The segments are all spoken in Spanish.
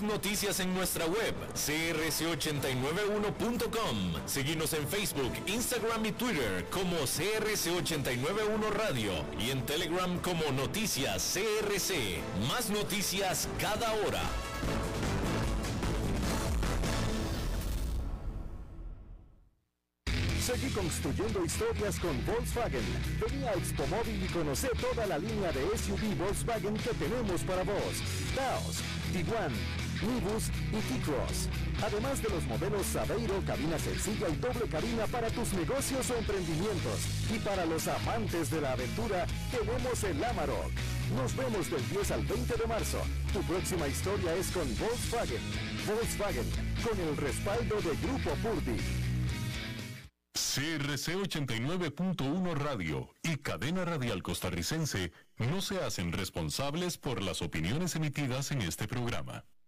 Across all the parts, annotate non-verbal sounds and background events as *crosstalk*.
Noticias en nuestra web, crc891.com. Seguimos en Facebook, Instagram y Twitter como CRC891 Radio y en Telegram como Noticias CRC. Más noticias cada hora. Seguí construyendo historias con Volkswagen. Vení a Expo Móvil y conoce toda la línea de SUV Volkswagen que tenemos para vos. Taos, Tiguan, Nibus y T-Cross. Además de los modelos Aveiro, cabina sencilla y doble cabina para tus negocios o emprendimientos. Y para los amantes de la aventura, tenemos el Amarok. Nos vemos del 10 al 20 de marzo. Tu próxima historia es con Volkswagen. Volkswagen, con el respaldo de Grupo Purdi. CRC 89.1 Radio y Cadena Radial Costarricense no se hacen responsables por las opiniones emitidas en este programa.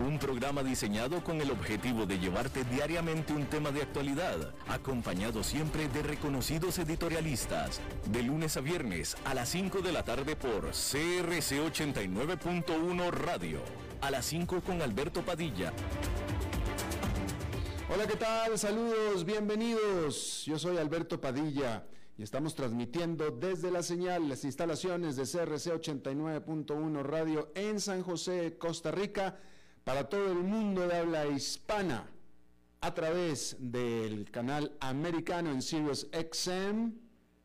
un programa diseñado con el objetivo de llevarte diariamente un tema de actualidad, acompañado siempre de reconocidos editorialistas, de lunes a viernes a las 5 de la tarde por CRC 89.1 Radio, a las 5 con Alberto Padilla. Hola, ¿qué tal? Saludos, bienvenidos. Yo soy Alberto Padilla y estamos transmitiendo desde la señal, las instalaciones de CRC 89.1 Radio en San José, Costa Rica para todo el mundo de habla hispana a través del canal americano en Sirius XM,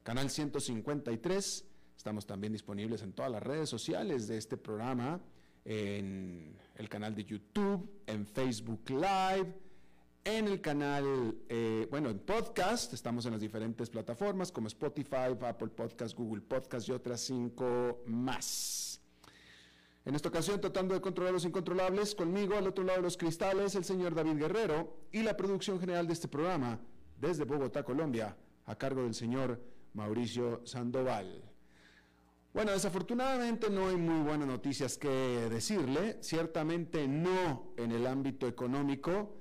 canal 153. Estamos también disponibles en todas las redes sociales de este programa, en el canal de YouTube, en Facebook Live, en el canal, eh, bueno, en podcast, estamos en las diferentes plataformas como Spotify, Apple Podcast, Google Podcast y otras cinco más. En esta ocasión, tratando de controlar los incontrolables, conmigo al otro lado de los cristales, el señor David Guerrero y la producción general de este programa, desde Bogotá, Colombia, a cargo del señor Mauricio Sandoval. Bueno, desafortunadamente no hay muy buenas noticias que decirle, ciertamente no en el ámbito económico,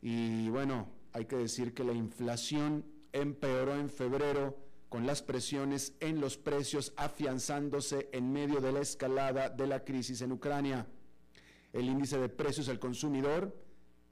y bueno, hay que decir que la inflación empeoró en febrero con las presiones en los precios afianzándose en medio de la escalada de la crisis en Ucrania. El índice de precios al consumidor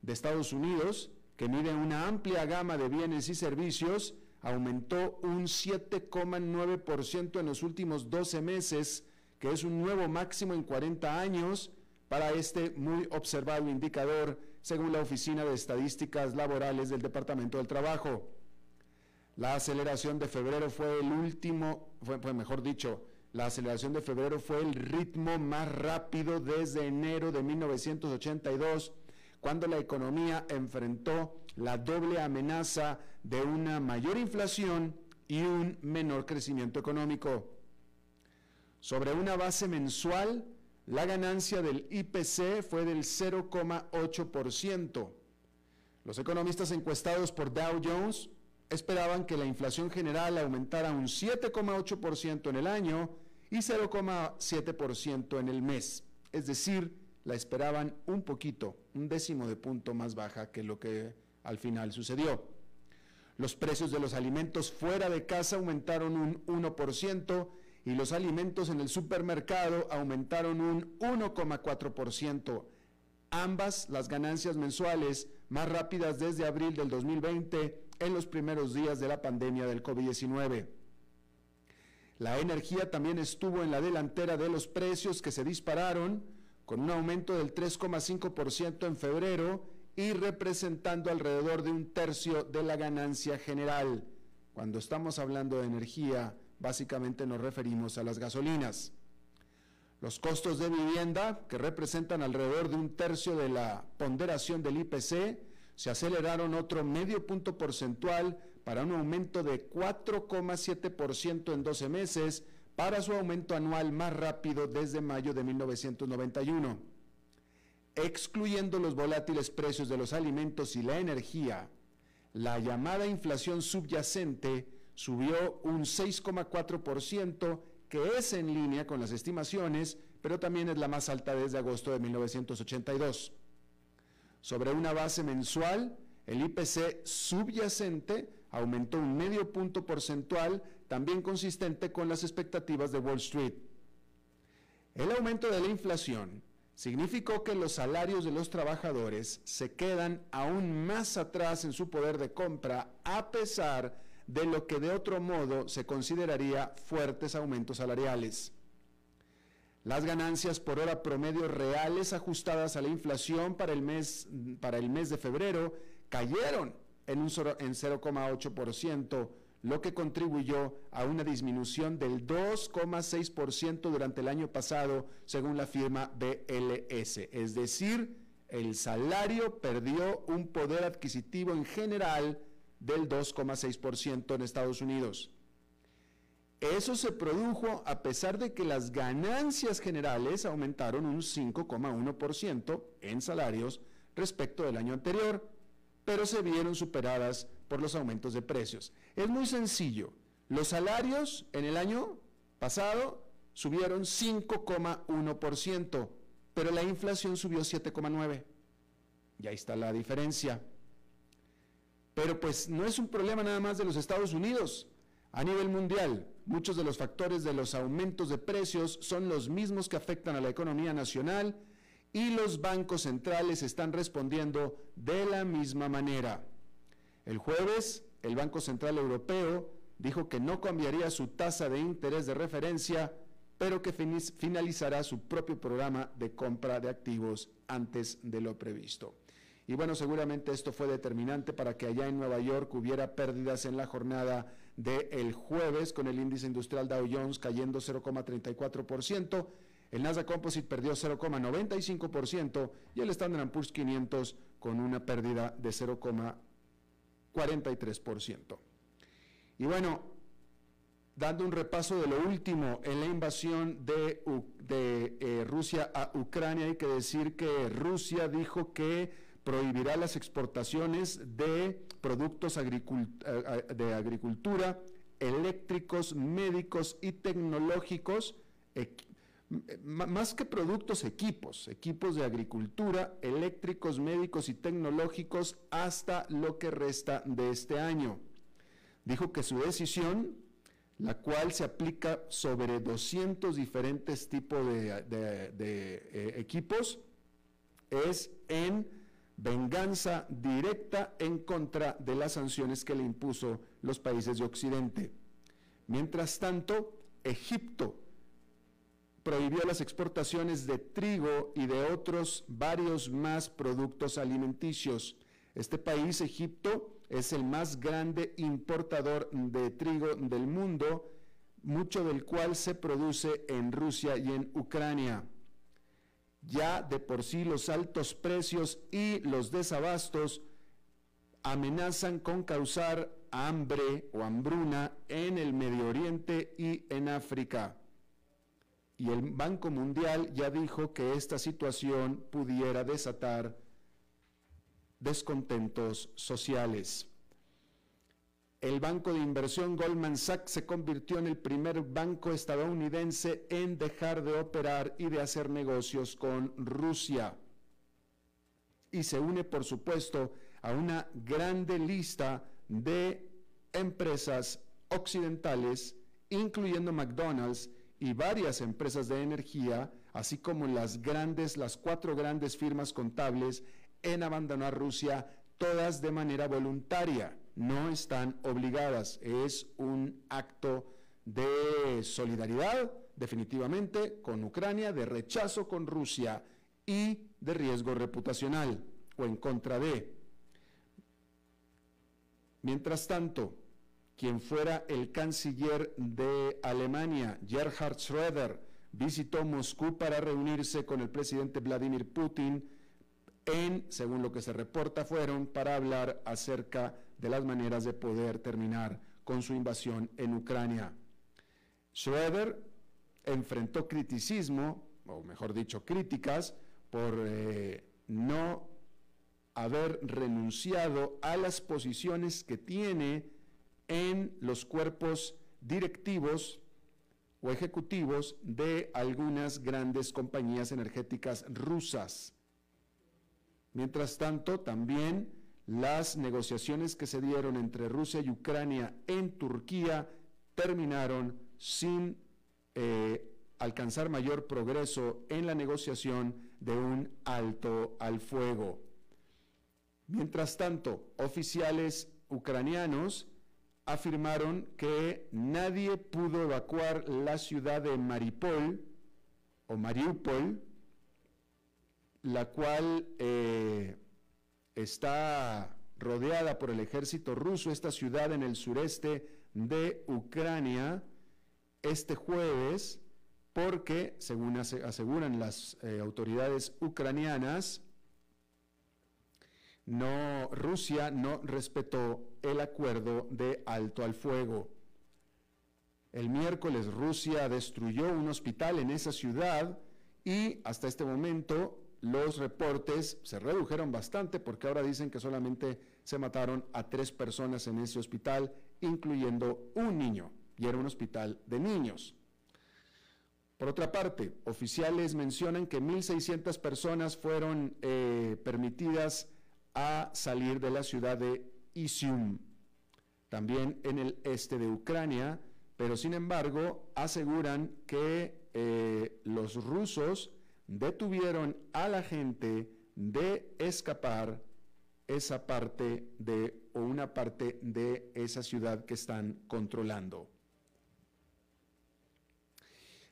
de Estados Unidos, que mide una amplia gama de bienes y servicios, aumentó un 7,9% en los últimos 12 meses, que es un nuevo máximo en 40 años para este muy observado indicador, según la Oficina de Estadísticas Laborales del Departamento del Trabajo. La aceleración de febrero fue el último, fue, mejor dicho, la aceleración de febrero fue el ritmo más rápido desde enero de 1982, cuando la economía enfrentó la doble amenaza de una mayor inflación y un menor crecimiento económico. Sobre una base mensual, la ganancia del IPC fue del 0,8%. Los economistas encuestados por Dow Jones esperaban que la inflación general aumentara un 7,8% en el año y 0,7% en el mes. Es decir, la esperaban un poquito, un décimo de punto más baja que lo que al final sucedió. Los precios de los alimentos fuera de casa aumentaron un 1% y los alimentos en el supermercado aumentaron un 1,4%. Ambas las ganancias mensuales más rápidas desde abril del 2020 en los primeros días de la pandemia del COVID-19. La energía también estuvo en la delantera de los precios que se dispararon, con un aumento del 3,5% en febrero y representando alrededor de un tercio de la ganancia general. Cuando estamos hablando de energía, básicamente nos referimos a las gasolinas. Los costos de vivienda, que representan alrededor de un tercio de la ponderación del IPC, se aceleraron otro medio punto porcentual para un aumento de 4,7% en 12 meses, para su aumento anual más rápido desde mayo de 1991. Excluyendo los volátiles precios de los alimentos y la energía, la llamada inflación subyacente subió un 6,4%, que es en línea con las estimaciones pero también es la más alta desde agosto de 1982. Sobre una base mensual, el IPC subyacente aumentó un medio punto porcentual, también consistente con las expectativas de Wall Street. El aumento de la inflación significó que los salarios de los trabajadores se quedan aún más atrás en su poder de compra a pesar de lo que de otro modo se consideraría fuertes aumentos salariales. Las ganancias por hora promedio reales ajustadas a la inflación para el mes, para el mes de febrero cayeron en, un, en 0,8%, lo que contribuyó a una disminución del 2,6% durante el año pasado, según la firma BLS. Es decir, el salario perdió un poder adquisitivo en general del 2,6% en Estados Unidos. Eso se produjo a pesar de que las ganancias generales aumentaron un 5,1% en salarios respecto del año anterior, pero se vieron superadas por los aumentos de precios. Es muy sencillo. Los salarios en el año pasado subieron 5,1%, pero la inflación subió 7,9%. Y ahí está la diferencia. Pero pues no es un problema nada más de los Estados Unidos. A nivel mundial, muchos de los factores de los aumentos de precios son los mismos que afectan a la economía nacional y los bancos centrales están respondiendo de la misma manera. El jueves, el Banco Central Europeo dijo que no cambiaría su tasa de interés de referencia, pero que finalizará su propio programa de compra de activos antes de lo previsto. Y bueno, seguramente esto fue determinante para que allá en Nueva York hubiera pérdidas en la jornada del jueves con el índice industrial Dow Jones cayendo 0,34%, el Nasdaq Composite perdió 0,95% y el Standard Poor's 500 con una pérdida de 0,43%. Y bueno, dando un repaso de lo último en la invasión de, eh, Rusia a Ucrania, hay que decir que Rusia dijo que prohibirá las exportaciones de productos eh, de agricultura, eléctricos, médicos y tecnológicos, más que productos, equipos, equipos de agricultura, eléctricos, médicos y tecnológicos hasta lo que resta de este año. Dijo que su decisión, la cual se aplica sobre 200 diferentes tipos de, eh, equipos, es en venganza directa en contra de las sanciones que le impuso los países de Occidente. Mientras tanto, Egipto prohibió las exportaciones de trigo y de otros varios más productos alimenticios. Este país, Egipto, es el más grande importador de trigo del mundo, mucho del cual se produce en Rusia y en Ucrania. Ya de por sí los altos precios y los desabastos amenazan con causar hambre o hambruna en el Medio Oriente y en África. Y el Banco Mundial ya dijo que esta situación pudiera desatar descontentos sociales. El banco de inversión Goldman Sachs se convirtió en el primer banco estadounidense en dejar de operar y de hacer negocios con Rusia. Y se une, por supuesto, a una grande lista de empresas occidentales, incluyendo McDonald's y varias empresas de energía, así como las grandes, las cuatro grandes firmas contables en abandonar Rusia, todas de manera voluntaria no están obligadas. Es un acto de solidaridad, definitivamente, con Ucrania, de rechazo con Rusia y de riesgo reputacional o en contra de. Mientras tanto, quien fuera el canciller de Alemania, Gerhard Schröder, visitó Moscú para reunirse con el presidente Vladimir Putin en, según lo que se reporta, fueron para hablar acerca de las maneras de poder terminar con su invasión en Ucrania. Schroeder enfrentó criticismo, o mejor dicho, críticas, por eh, no haber renunciado a las posiciones que tiene en los cuerpos directivos o ejecutivos de algunas grandes compañías energéticas rusas. Mientras tanto, también las negociaciones que se dieron entre Rusia y Ucrania en Turquía terminaron sin eh, alcanzar mayor progreso en la negociación de un alto al fuego. Mientras tanto, oficiales ucranianos afirmaron que nadie pudo evacuar la ciudad de Maripol o Mariupol, la cual eh, está rodeada por el ejército ruso, esta ciudad en el sureste de Ucrania, este jueves, porque, según aseguran las eh, autoridades ucranianas, Rusia no respetó el acuerdo de alto al fuego. El miércoles Rusia destruyó un hospital en esa ciudad y hasta este momento los reportes se redujeron bastante porque ahora dicen que solamente se mataron a tres personas en ese hospital, incluyendo un niño, y era un hospital de niños. Por otra parte, oficiales mencionan que 1.600 personas fueron eh, permitidas a salir de la ciudad de Isium, también en el este de Ucrania, pero sin embargo aseguran que eh, los rusos detuvieron a la gente de escapar esa parte de o una parte de esa ciudad que están controlando.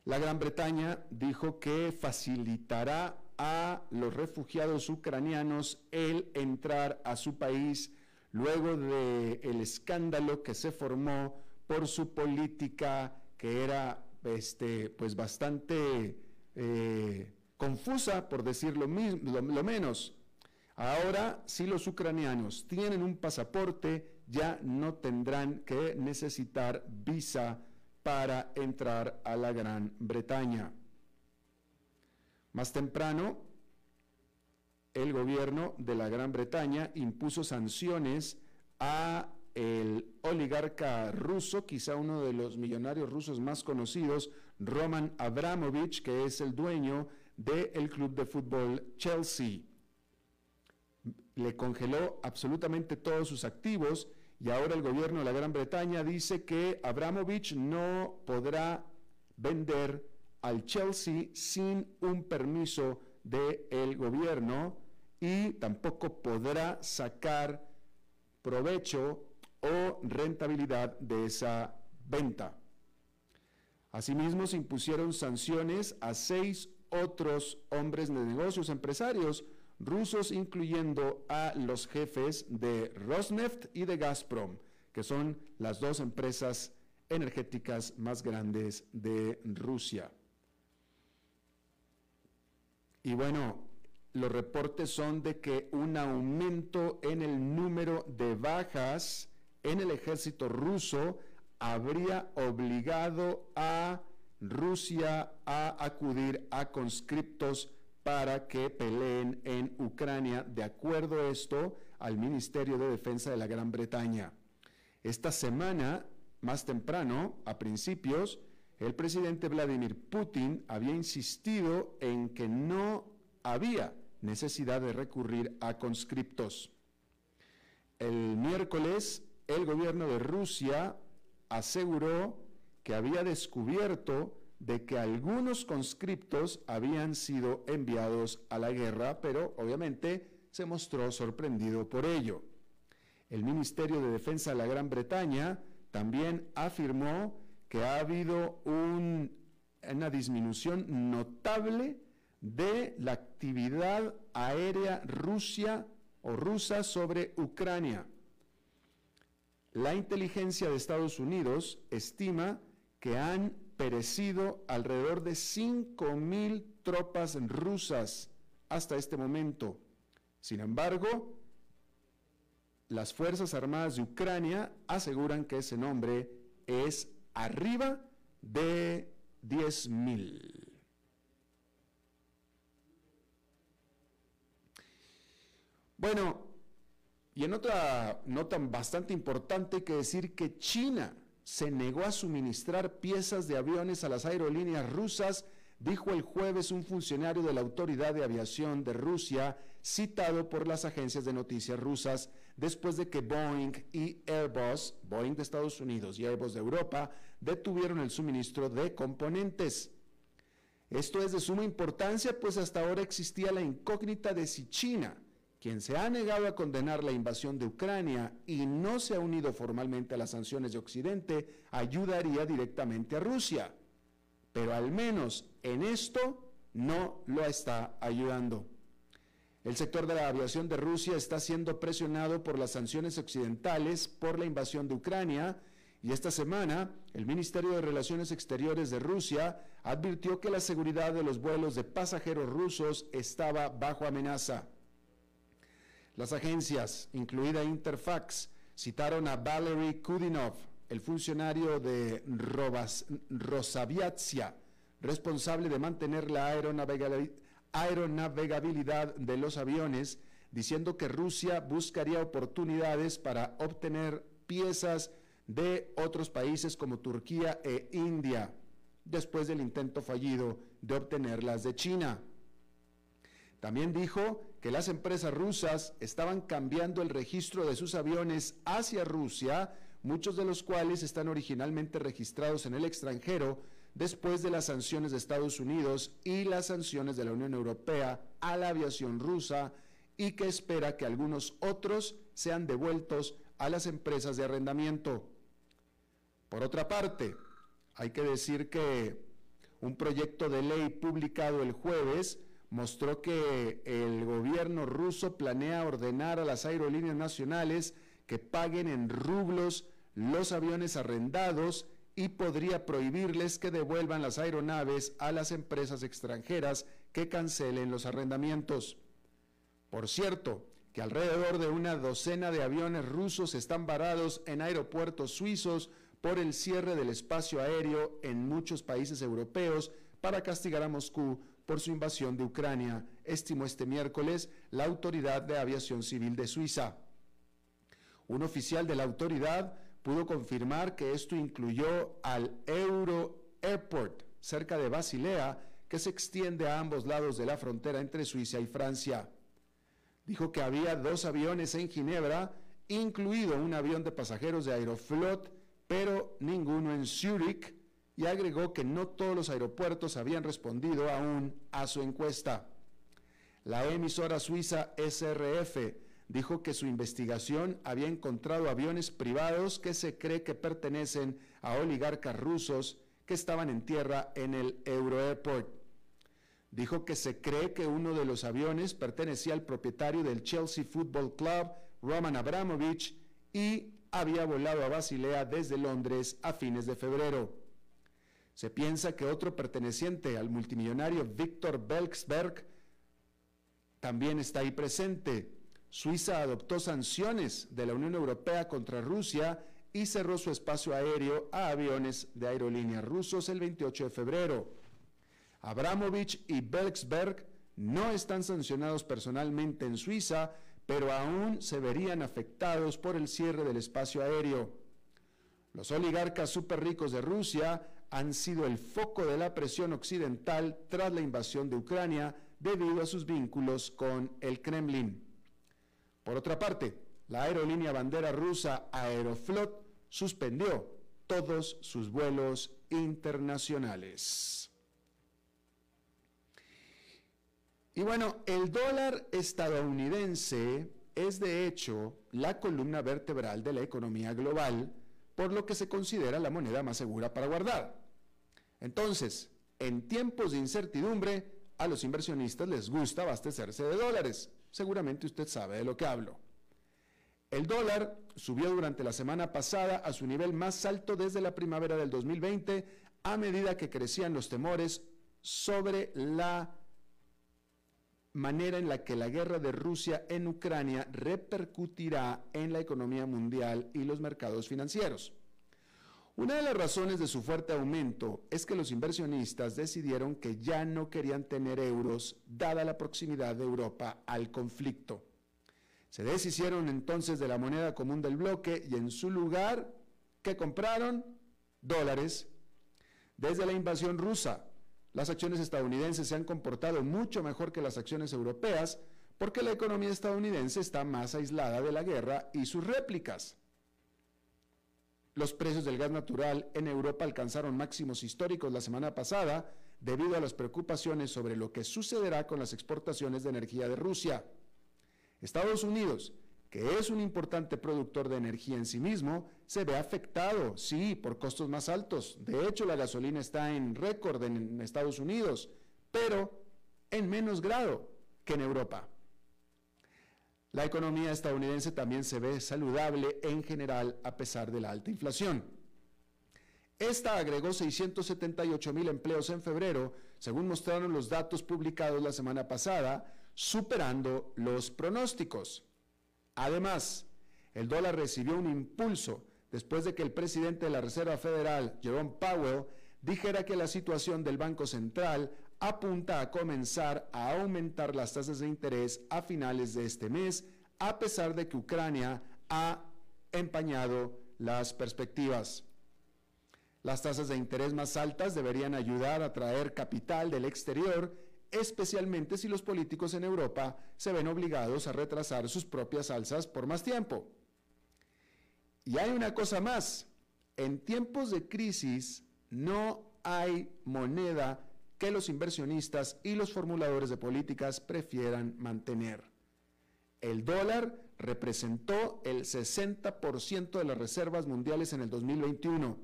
La Gran Bretaña dijo que facilitará a los refugiados ucranianos el entrar a su país luego del el escándalo que se formó por su política que era este, pues bastante eh, confusa, por decirlo lo, lo menos. Ahora, si los ucranianos tienen un pasaporte, ya no tendrán que necesitar visa para entrar a la Gran Bretaña. Más temprano, el gobierno de la Gran Bretaña impuso sanciones a el oligarca ruso, quizá uno de los millonarios rusos más conocidos, Roman Abramovich, que es el dueño del club de fútbol Chelsea. Le congeló absolutamente todos sus activos y ahora el gobierno de la Gran Bretaña dice que Abramovich no podrá vender al Chelsea sin un permiso del gobierno y tampoco podrá sacar provecho o rentabilidad de esa venta. Asimismo, se impusieron sanciones a seis otros hombres de negocios, empresarios rusos, incluyendo a los jefes de Rosneft y de Gazprom, que son las dos empresas energéticas más grandes de Rusia. Y bueno, los reportes son de que un aumento en el número de bajas en el ejército ruso habría obligado a Rusia a acudir a conscriptos para que peleen en Ucrania, de acuerdo a esto al Ministerio de Defensa de la Gran Bretaña. Esta semana, más temprano, a principios, el presidente Vladimir Putin había insistido en que no había necesidad de recurrir a conscriptos. El miércoles, el gobierno de Rusia aseguró que había descubierto de que algunos conscriptos habían sido enviados a la guerra, pero obviamente se mostró sorprendido por ello. El Ministerio de Defensa de la Gran Bretaña también afirmó que ha habido una disminución notable de la actividad aérea Rusia o rusa sobre Ucrania. La inteligencia de Estados Unidos estima que han perecido alrededor de 5.000 tropas rusas hasta este momento. Sin embargo, las Fuerzas Armadas de Ucrania aseguran que ese nombre es arriba de 10.000. Bueno, y en otra nota bastante importante que decir que China se negó a suministrar piezas de aviones a las aerolíneas rusas, dijo el jueves un funcionario de la Autoridad de Aviación de Rusia, citado por las agencias de noticias rusas, después de que Boeing y Airbus, Boeing de Estados Unidos y Airbus de Europa, detuvieron el suministro de componentes. Esto es de suma importancia, pues hasta ahora existía la incógnita de si China, quien se ha negado a condenar la invasión de Ucrania y no se ha unido formalmente a las sanciones de Occidente, ayudaría directamente a Rusia. Pero al menos en esto no lo está ayudando. El sector de la aviación de Rusia está siendo presionado por las sanciones occidentales por la invasión de Ucrania y esta semana el Ministerio de Relaciones Exteriores de Rusia advirtió que la seguridad de los vuelos de pasajeros rusos estaba bajo amenaza. Las agencias, incluida Interfax, citaron a Valery Kudinov, el funcionario de Rosaviatsia, responsable de mantener la aeronavegabilidad de los aviones, diciendo que Rusia buscaría oportunidades para obtener piezas de otros países como Turquía e India, después del intento fallido de obtenerlas de China. También dijo que las empresas rusas estaban cambiando el registro de sus aviones hacia Rusia, muchos de los cuales están originalmente registrados en el extranjero, después de las sanciones de Estados Unidos y las sanciones de la Unión Europea a la aviación rusa y que espera que algunos otros sean devueltos a las empresas de arrendamiento. Por otra parte, hay que decir que un proyecto de ley publicado el jueves mostró que el gobierno ruso planea ordenar a las aerolíneas nacionales que paguen en rublos los aviones arrendados y podría prohibirles que devuelvan las aeronaves a las empresas extranjeras que cancelen los arrendamientos. Por cierto, que alrededor de una docena de aviones rusos están varados en aeropuertos suizos por el cierre del espacio aéreo en muchos países europeos para castigar a Moscú por su invasión de Ucrania, estimó este miércoles la Autoridad de Aviación Civil de Suiza. Un oficial de la autoridad pudo confirmar que esto incluyó al Euro Airport, cerca de Basilea, que se extiende a ambos lados de la frontera entre Suiza y Francia. Dijo que había dos aviones en Ginebra, incluido un avión de pasajeros de Aeroflot, pero ninguno en Zúrich, y agregó que no todos los aeropuertos habían respondido aún a su encuesta. La emisora suiza SRF dijo que su investigación había encontrado aviones privados que se cree que pertenecen a oligarcas rusos que estaban en tierra en el Euro Airport. Dijo que se cree que uno de los aviones pertenecía al propietario del Chelsea Football Club, Roman Abramovich, y había volado a Basilea desde Londres a fines de febrero. Se piensa que otro perteneciente al multimillonario Viktor Belksberg también está ahí presente Suiza adoptó sanciones de la Unión Europea contra Rusia y cerró su espacio aéreo a aviones de aerolíneas rusos el 28 de febrero. Abramovich y Belksberg no están sancionados personalmente en Suiza, pero aún se verían afectados por el cierre del espacio aéreo. Los oligarcas súper ricos de Rusia han sido el foco de la presión occidental tras la invasión de Ucrania debido a sus vínculos con el Kremlin. Por otra parte, la aerolínea bandera rusa Aeroflot suspendió todos sus vuelos internacionales. Y bueno, el dólar estadounidense es de hecho la columna vertebral de la economía global, por lo que se considera la moneda más segura para guardar. Entonces, en tiempos de incertidumbre, a los inversionistas les gusta abastecerse de dólares seguramente usted sabe de lo que hablo. El dólar subió durante la semana pasada a su nivel más alto desde la primavera del 2020 a medida que crecían los temores sobre la manera en la que la guerra de Rusia en Ucrania repercutirá en la economía mundial y los mercados financieros. Una de las razones de su fuerte aumento es que los inversionistas decidieron que ya no querían tener euros dada la proximidad de Europa al conflicto. Se deshicieron entonces de la moneda común del bloque y en su lugar, ¿qué compraron? dólares. Desde la invasión rusa, las acciones estadounidenses se han comportado mucho mejor que las acciones europeas porque la economía estadounidense está más aislada de la guerra y sus réplicas. Los precios del gas natural en Europa alcanzaron máximos históricos la semana pasada debido a las preocupaciones sobre lo que sucederá con las exportaciones de energía de Rusia. Estados Unidos, que es un importante productor de energía en sí mismo, se ve afectado, sí, por costos más altos. De hecho, la gasolina está en récord en Estados Unidos, pero en menos grado que en Europa. La economía estadounidense también se ve saludable en general a pesar de la alta inflación. Esta agregó 678 mil empleos en febrero, según mostraron los datos publicados la semana pasada, superando los pronósticos. Además, el dólar recibió un impulso después de que el presidente de la Reserva Federal, Jerome Powell, dijera que la situación del Banco Central apunta a comenzar a aumentar las tasas de interés a finales de este mes, a pesar de que Ucrania ha empañado las perspectivas. Las tasas de interés más altas deberían ayudar a traer capital del exterior especialmente si los políticos en Europa se ven obligados a retrasar sus propias alzas por más tiempo. Y hay una cosa más, en tiempos de crisis no hay moneda que los inversionistas y los formuladores de políticas prefieran mantener. El dólar representó el 60% de las reservas mundiales en el 2021.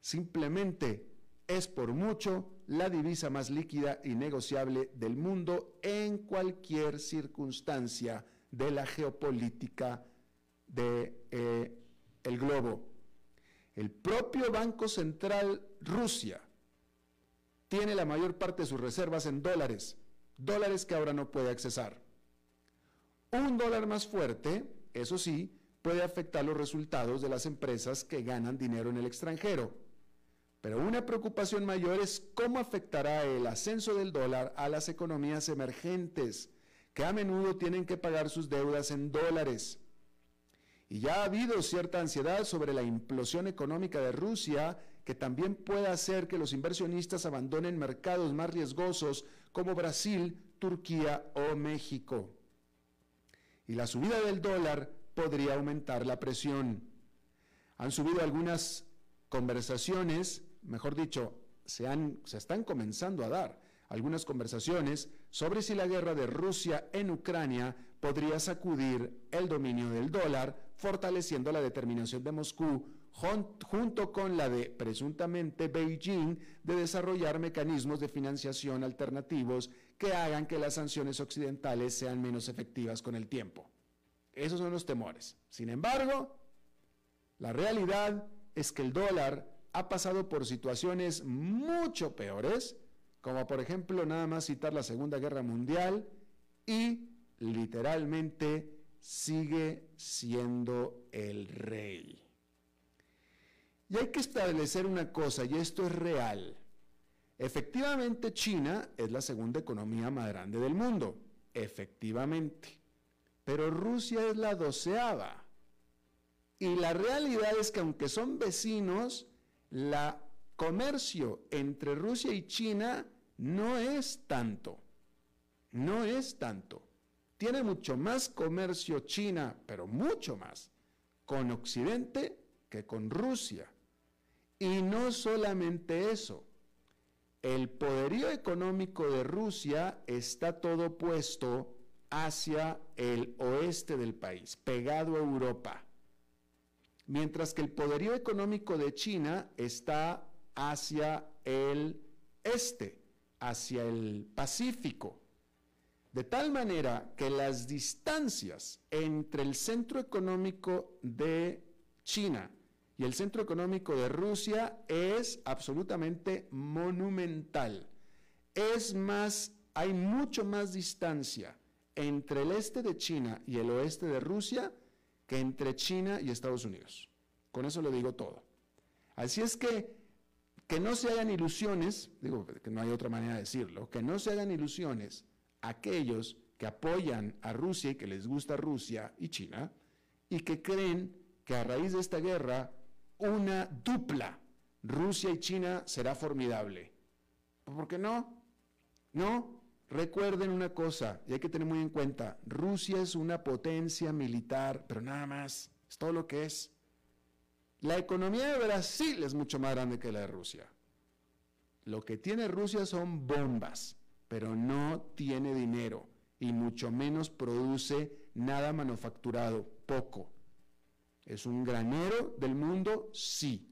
Simplemente es por mucho la divisa más líquida y negociable del mundo en cualquier circunstancia de la geopolítica del de, eh, globo. El propio Banco Central Rusia tiene la mayor parte de sus reservas en dólares, dólares que ahora no puede accesar. Un dólar más fuerte, eso sí, puede afectar los resultados de las empresas que ganan dinero en el extranjero pero una preocupación mayor es cómo afectará el ascenso del dólar a las economías emergentes, que a menudo tienen que pagar sus deudas en dólares. Y ya ha habido cierta ansiedad sobre la implosión económica de Rusia, que también puede hacer que los inversionistas abandonen mercados más riesgosos como Brasil, Turquía o México. Y la subida del dólar podría aumentar la presión. Han subido algunas conversaciones mejor dicho, se, se están comenzando a dar algunas conversaciones sobre si la guerra de Rusia en Ucrania podría sacudir el dominio del dólar, fortaleciendo la determinación de Moscú junto con la de presuntamente Beijing de desarrollar mecanismos de financiación alternativos que hagan que las sanciones occidentales sean menos efectivas con el tiempo. Esos son los temores. Sin embargo, la realidad es que el dólar ha pasado por situaciones mucho peores, como por ejemplo nada más citar la Segunda Guerra Mundial, y literalmente sigue siendo el rey. Y hay que establecer una cosa, y esto es real. Efectivamente, China es la segunda economía más grande del mundo, efectivamente. Pero Rusia es la doceava. Y la realidad es que aunque son vecinos, la comercio entre Rusia y China no es tanto, no es tanto. Tiene mucho más comercio China, pero mucho más, con Occidente que con Rusia. Y no solamente eso, el poderío económico de Rusia está todo puesto hacia el oeste del país, pegado a Europa mientras que el poderío económico de China está hacia el este, hacia el Pacífico. De tal manera que las distancias entre el centro económico de China y el centro económico de Rusia es absolutamente monumental. Es más, hay mucho más distancia entre el este de China y el oeste de Rusia que entre China y Estados Unidos. Con eso le digo todo. Así es que que no se hagan ilusiones, digo que no hay otra manera de decirlo, que no se hagan ilusiones aquellos que apoyan a Rusia y que les gusta Rusia y China y que creen que a raíz de esta guerra una dupla Rusia y China será formidable. ¿Por qué no? No, recuerden una cosa, y hay que tener muy en cuenta, Rusia es una potencia militar, pero nada más, es todo lo que es. La economía de Brasil es mucho más grande que la de Rusia. Lo que tiene Rusia son bombas, pero no tiene dinero y mucho menos produce nada manufacturado, poco. ¿Es un granero del mundo? Sí.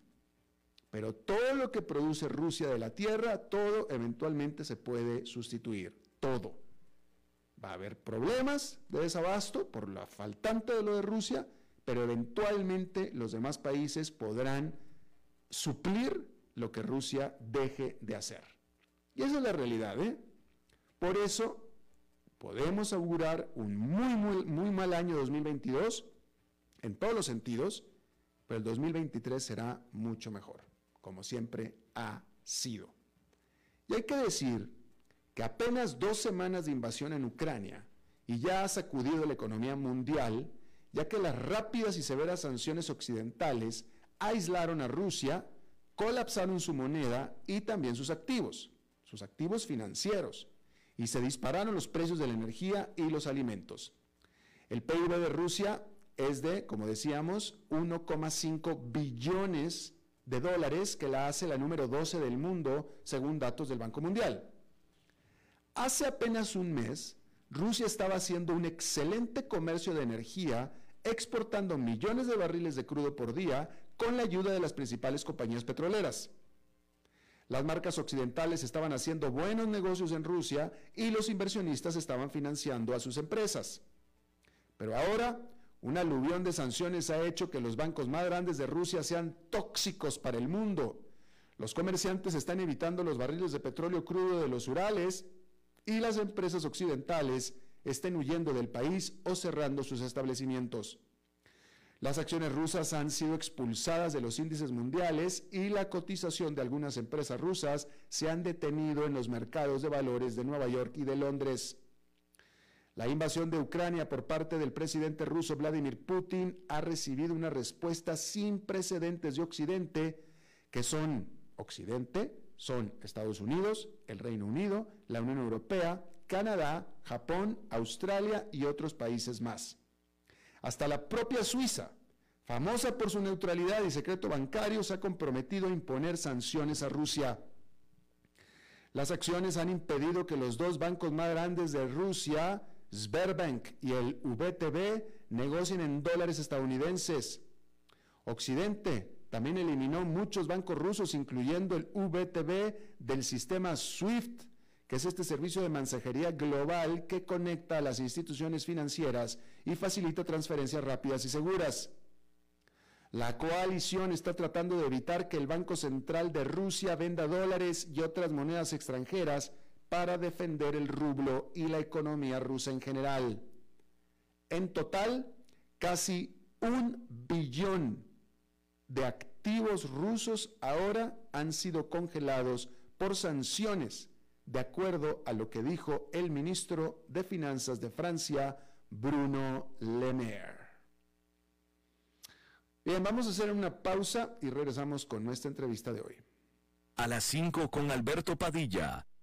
Pero todo lo que produce Rusia de la tierra, todo eventualmente se puede sustituir. Todo. Va a haber problemas de desabasto por la faltante de lo de Rusia, pero eventualmente los demás países podrán suplir lo que Rusia deje de hacer. Y esa es la realidad. ¿eh? Por eso podemos augurar un muy, muy, muy mal año 2022 en todos los sentidos, pero el 2023 será mucho mejor, como siempre ha sido. Y hay que decir que apenas dos semanas de invasión en Ucrania y ya ha sacudido la economía mundial, ya que las rápidas y severas sanciones occidentales aislaron a Rusia, colapsaron su moneda y también sus activos, sus activos financieros, y se dispararon los precios de la energía y los alimentos. El PIB de Rusia es de, como decíamos, 1,5 billones de dólares, que la hace la número 12 del mundo, según datos del Banco Mundial. Hace apenas un mes, Rusia estaba haciendo un excelente comercio de energía, exportando millones de barriles de crudo por día con la ayuda de las principales compañías petroleras. Las marcas occidentales estaban haciendo buenos negocios en Rusia y los inversionistas estaban financiando a sus empresas. Pero ahora un aluvión de sanciones ha hecho que los bancos más grandes de Rusia sean tóxicos para el mundo. Los comerciantes están evitando los barriles de petróleo crudo de los Urales y las empresas occidentales estén huyendo del país o cerrando sus establecimientos. Las acciones rusas han sido expulsadas de los índices mundiales y la cotización de algunas empresas rusas se han detenido en los mercados de valores de Nueva York y de Londres. La invasión de Ucrania por parte del presidente ruso Vladimir Putin ha recibido una respuesta sin precedentes de Occidente, que son Occidente, son Estados Unidos, el Reino Unido, la Unión Europea, Canadá, Japón, Australia y otros países más. Hasta la propia Suiza, famosa por su neutralidad y secreto bancario, se ha comprometido a imponer sanciones a Rusia. Las acciones han impedido que los dos bancos más grandes de Rusia, Sberbank y el VTB negocian en dólares estadounidenses. Occidente también eliminó muchos bancos rusos, incluyendo el VTB del sistema SWIFT, que es este servicio de mensajería global que conecta a las instituciones financieras y facilita transferencias rápidas y seguras. La coalición está tratando de evitar que el Banco Central de Rusia venda dólares y otras monedas extranjeras para defender el rublo y la economía rusa en general. En total, casi un billón de activos rusos ahora han sido congelados por sanciones, de acuerdo a lo que dijo el ministro de Finanzas de Francia, Bruno Le Maire. Bien, vamos a hacer una pausa y regresamos con nuestra entrevista de hoy. A las 5 con Alberto Padilla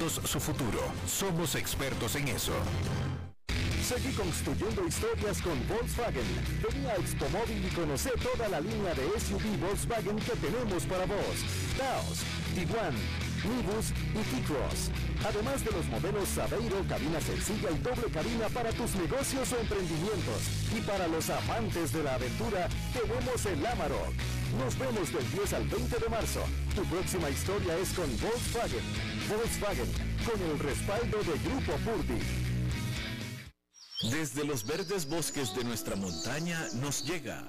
su futuro. Somos expertos en eso. Seguí construyendo historias con Volkswagen. Vení a Expo Móvil y conoce toda la línea de SUV Volkswagen que tenemos para vos. Taos, Tiguan, Nibus y T-Cross. Además de los modelos Aveiro, cabina sencilla y doble cabina para tus negocios o emprendimientos. Y para los amantes de la aventura, tenemos el Amarok. Nos vemos del 10 al 20 de marzo. Tu próxima historia es con Volkswagen. Volkswagen, con el respaldo de Grupo Purdy. Desde los verdes bosques de nuestra montaña nos llega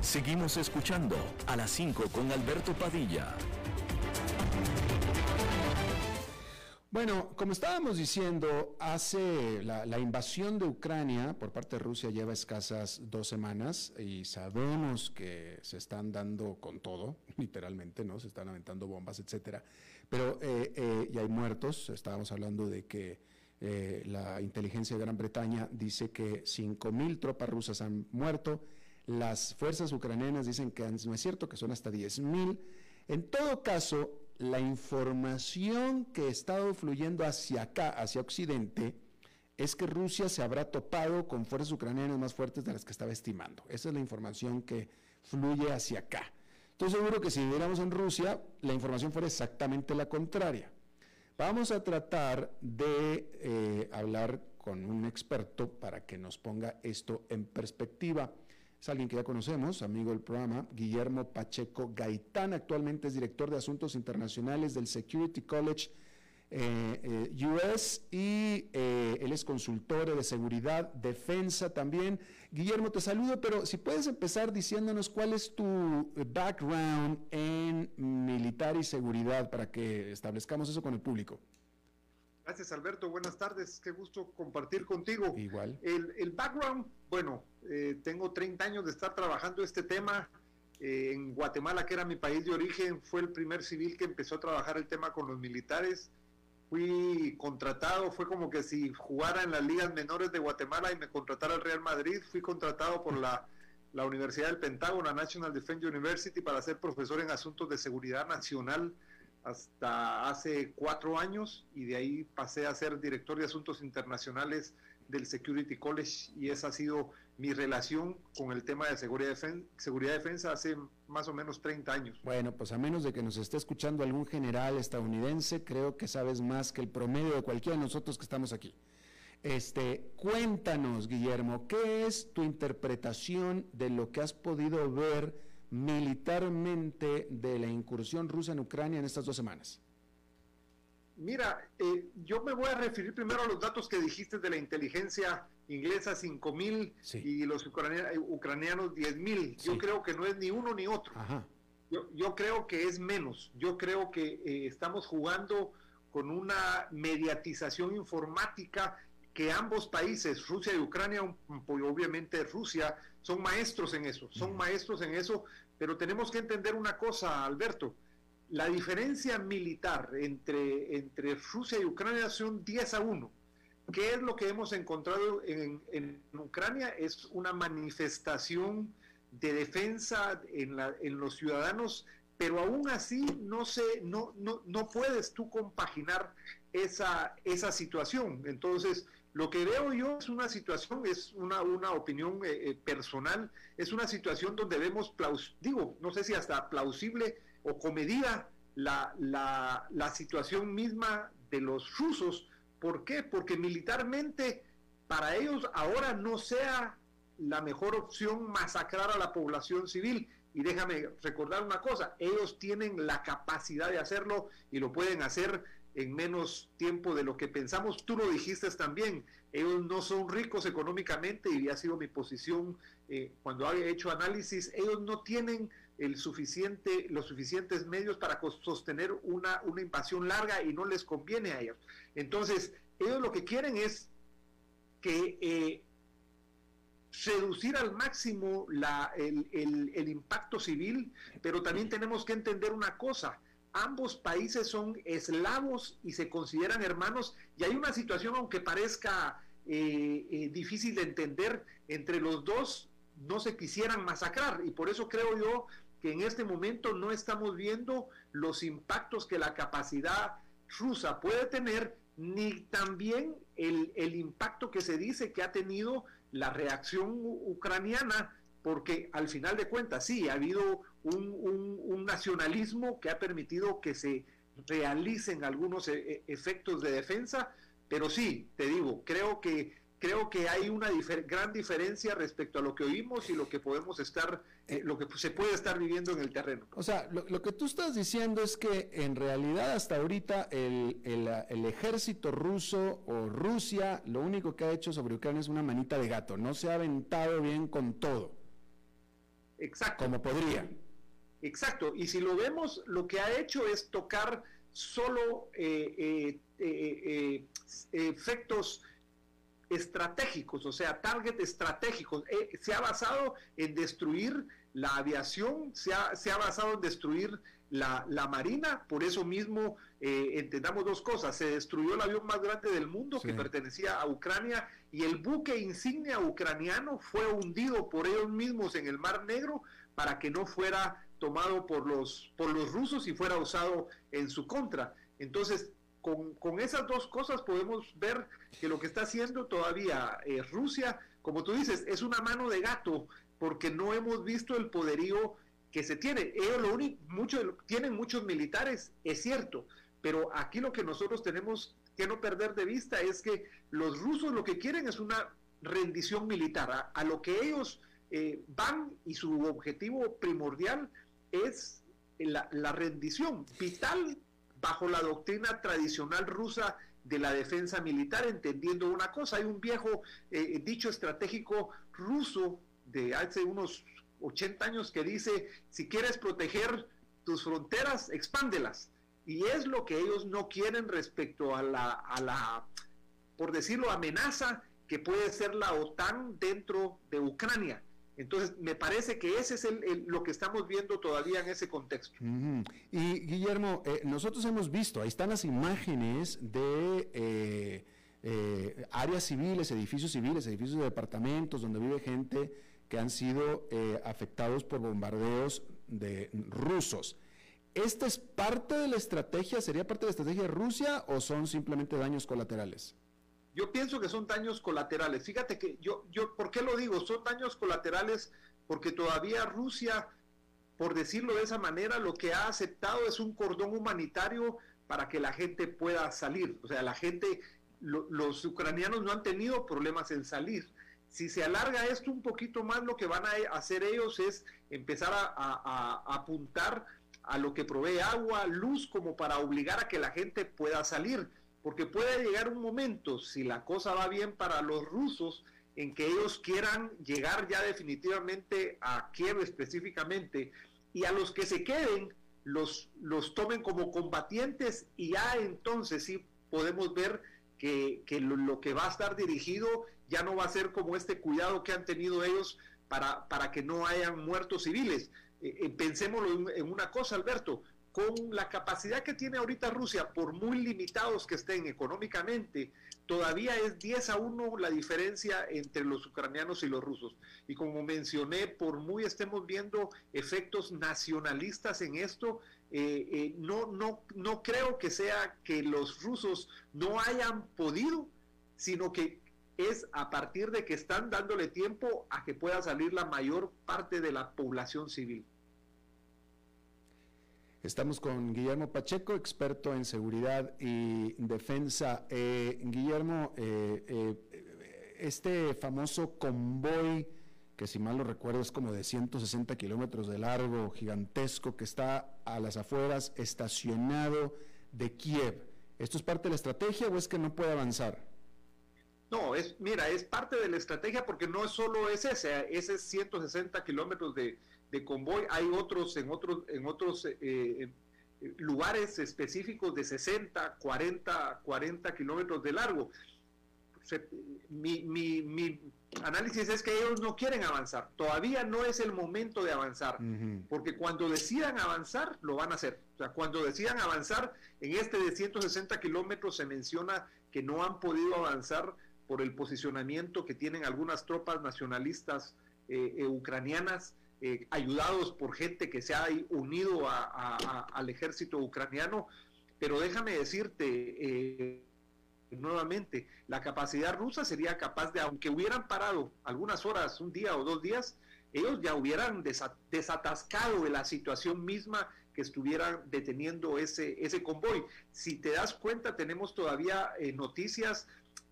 Seguimos escuchando a las 5 con Alberto Padilla. Bueno, como estábamos diciendo, hace la, invasión de Ucrania por parte de Rusia lleva escasas dos semanas y sabemos que se están dando con todo, *laughs* literalmente, ¿no? Se están aventando bombas, etcétera. Pero eh, eh, ya hay muertos. Estábamos hablando de que eh, la inteligencia de Gran Bretaña dice que 5.000 tropas rusas han muerto. Las fuerzas ucranianas dicen que no es cierto, que son hasta 10.000. En todo caso, la información que ha estado fluyendo hacia acá, hacia Occidente, es que Rusia se habrá topado con fuerzas ucranianas más fuertes de las que estaba estimando. Esa es la información que fluye hacia acá. Estoy seguro que si viviéramos en Rusia, la información fuera exactamente la contraria. Vamos a tratar de eh, hablar con un experto para que nos ponga esto en perspectiva. Es alguien que ya conocemos, amigo del programa, Guillermo Pacheco Gaitán, actualmente es director de Asuntos Internacionales del Security College eh, eh, US y eh, él es consultor de seguridad, defensa también. Guillermo, te saludo, pero si puedes empezar diciéndonos cuál es tu background en militar y seguridad para que establezcamos eso con el público. Gracias, Alberto. Buenas tardes. Qué gusto compartir contigo. Igual. El, el background, bueno, tengo 30 años de estar trabajando este tema. en Guatemala, que era mi país de origen, fue el primer civil que empezó a trabajar el tema con los militares fui contratado, fue como que si jugara en las ligas menores de Guatemala y me contratara el Real Madrid, fui contratado por la, la Universidad del Pentágono, National Defense University, para ser profesor en asuntos de seguridad nacional hasta hace cuatro años y de ahí pasé a ser director de asuntos internacionales del Security College y esa ha sido mi relación con el tema de seguridad, defensa, seguridad defensa hace más o menos 30 años. Bueno, pues a menos de que nos esté escuchando algún general estadounidense, creo que sabes más que el promedio de cualquiera de nosotros que estamos aquí. Este, cuéntanos, Guillermo, ¿qué es tu interpretación de lo que has podido ver militarmente de la incursión rusa en Ucrania en estas dos semanas? Mira, eh, yo me voy a referir primero a los datos que dijiste de la inteligencia inglesa 5.000 y los eh, ucranianos 10.000. Yo creo que no es ni uno ni otro. Yo, yo, creo que es menos. Yo creo que eh, estamos jugando con una mediatización informática que ambos países, Rusia y Ucrania, obviamente Rusia, son maestros en eso, son maestros en eso, pero tenemos que entender una cosa, Alberto la diferencia militar entre, entre Rusia y Ucrania son 10 a 1. ¿Qué es lo que hemos encontrado en, en Ucrania? Es una manifestación de defensa en, la, en, los ciudadanos, pero aún así no, se, no, no, no puedes tú compaginar esa, esa situación. Entonces, Lo que veo yo es una situación, es una, una opinión eh, eh, personal, es una situación donde vemos, digo, no sé si hasta plausible o comedida la, la, situación misma de los rusos. ¿Por qué? Porque militarmente para ellos ahora no sea la mejor opción masacrar a la población civil. Y déjame recordar una cosa, ellos tienen la capacidad de hacerlo y lo pueden hacer en menos tiempo de lo que pensamos. Tú lo dijiste también, ellos no son ricos económicamente y ha sido mi posición eh, cuando he hecho análisis, ellos no tienen el suficiente, los suficientes medios para sostener una, una invasión larga y no les conviene a ellos. Entonces, ellos lo que quieren es que eh, reducir al máximo la, el, el impacto civil, pero también tenemos que entender una cosa, ambos países son eslavos y se consideran hermanos y hay una situación, aunque parezca eh, eh, difícil de entender, entre los dos no se quisieran masacrar y por eso creo yo que en este momento no estamos viendo los impactos que la capacidad rusa puede tener, ni también el, el impacto que se dice que ha tenido la reacción ucraniana porque al final de cuentas sí, ha habido un, nacionalismo que ha permitido que se realicen algunos e, e, efectos de defensa, pero sí, te digo, creo que creo que hay una gran diferencia respecto a lo que oímos y lo que podemos estar, eh, lo que se puede estar viviendo en el terreno. O sea, lo, que tú estás diciendo es que en realidad hasta ahorita el, el, ejército ruso o Rusia lo único que ha hecho sobre Ucrania es una manita de gato, no se ha aventado bien con todo. Exacto. Como podría. Exacto. Y si lo vemos, lo que ha hecho es tocar solo eh, eh, eh, efectos estratégicos, o sea, target estratégicos. se ha basado en destruir la aviación, se ha, se ha basado en destruir la, la, Marina, por eso mismo entendamos dos cosas, se destruyó el avión más grande del mundo que pertenecía a Ucrania y el buque insignia ucraniano fue hundido por ellos mismos en el Mar Negro para que no fuera tomado por los, por los rusos y fuera usado en su contra. Entonces, con, esas dos cosas podemos ver que lo que está haciendo todavía eh, Rusia, como tú dices, es una mano de gato, porque no hemos visto el poderío que se tiene. Ellos lo único, mucho, tienen muchos militares, es cierto, pero aquí lo que nosotros tenemos que no perder de vista es que los rusos lo que quieren es una rendición militar. A, lo que ellos eh, van y su objetivo primordial es la, rendición vital bajo la doctrina tradicional rusa de la defensa militar, entendiendo una cosa, hay un viejo eh, dicho estratégico ruso de hace unos 80 años que dice, si quieres proteger tus fronteras, expándelas. Y es lo que ellos no quieren respecto a la, a la, por decirlo, amenaza que puede ser la OTAN dentro de Ucrania. Entonces, me parece que ese es el, lo que estamos viendo todavía en ese contexto. Y Guillermo, eh, nosotros hemos visto, ahí están las imágenes de eh, eh, áreas civiles, edificios civiles, edificios de departamentos donde vive gente que han sido afectados por bombardeos de rusos. ¿Esta es parte de la estrategia, sería parte de la estrategia de Rusia o son simplemente daños colaterales? Yo pienso que son daños colaterales. Fíjate que yo, yo, ¿por qué lo digo? Son daños colaterales porque todavía Rusia, por decirlo de esa manera, lo que ha aceptado es un cordón humanitario para que la gente pueda salir. O sea, la gente, los ucranianos no han tenido problemas en salir. Si se alarga esto un poquito más, lo que van a hacer ellos es empezar a apuntar a lo que provee agua, luz, como para obligar a que la gente pueda salir. Porque puede llegar un momento, si la cosa va bien para los rusos, en que ellos quieran llegar ya definitivamente a Kiev específicamente, y a los que se queden los, los tomen como combatientes y ya entonces sí podemos ver que, lo, que va a estar dirigido ya no va a ser como este cuidado que han tenido ellos para, para que no hayan muertos civiles, eh, eh, pensémoslo en, una cosa, Alberto, con la capacidad que tiene ahorita Rusia, por muy limitados que estén económicamente, todavía es 10 a 1 la diferencia entre los ucranianos y los rusos. Y como mencioné, por muy estemos viendo efectos nacionalistas en esto, eh, no, no, no creo que sea que los rusos no hayan podido, sino que es a partir de que están dándole tiempo a que pueda salir la mayor parte de la población civil. Estamos con Guillermo Pacheco, experto en seguridad y defensa. Eh, Guillermo, eh, eh, este famoso convoy, que si mal lo recuerdo es como de 160 kilómetros de largo, gigantesco, que está a las afueras, estacionado de Kiev. ¿Esto es parte de la estrategia o es que no puede avanzar? No, es, mira, es parte de la estrategia porque no solo es ese, ese 160 kilómetros de, de convoy, hay otros en otros, en otros eh, eh, lugares específicos de 60, 40, 40 kilómetros de largo. mi, mi, mi, análisis es que ellos no quieren avanzar. Todavía no es el momento de avanzar, porque cuando decidan avanzar, lo van a hacer. O sea, cuando decidan avanzar, en este de 160 kilómetros se menciona que no han podido avanzar por el posicionamiento que tienen algunas tropas nacionalistas eh, ucranianas eh, ayudados por gente que se ha unido al ejército ucraniano. Pero déjame decirte eh, nuevamente, la capacidad rusa sería capaz de, aunque hubieran parado algunas horas, un día o dos días, ellos ya hubieran desatascado de la situación misma que estuvieran deteniendo ese, ese convoy. Si te das cuenta, tenemos todavía eh, noticias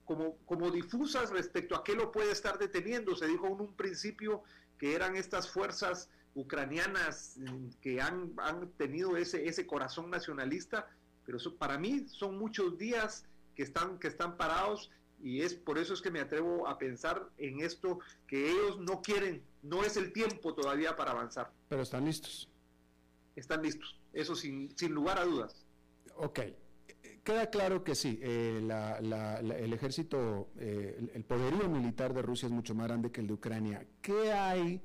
como, como difusas respecto a qué lo puede estar deteniendo. Se dijo en un principio que eran estas fuerzas ucranianas mm, que han, tenido ese, ese corazón nacionalista, pero eso, para mí son muchos días que están, que están parados y es por eso es que me atrevo a pensar en esto que ellos no quieren, no es el tiempo todavía para avanzar. Pero están listos. Están listos, eso sin, sin lugar a dudas. Ok, queda claro que sí, eh, el ejército, eh, el, poderío militar de Rusia es mucho más grande que el de Ucrania. ¿Qué hay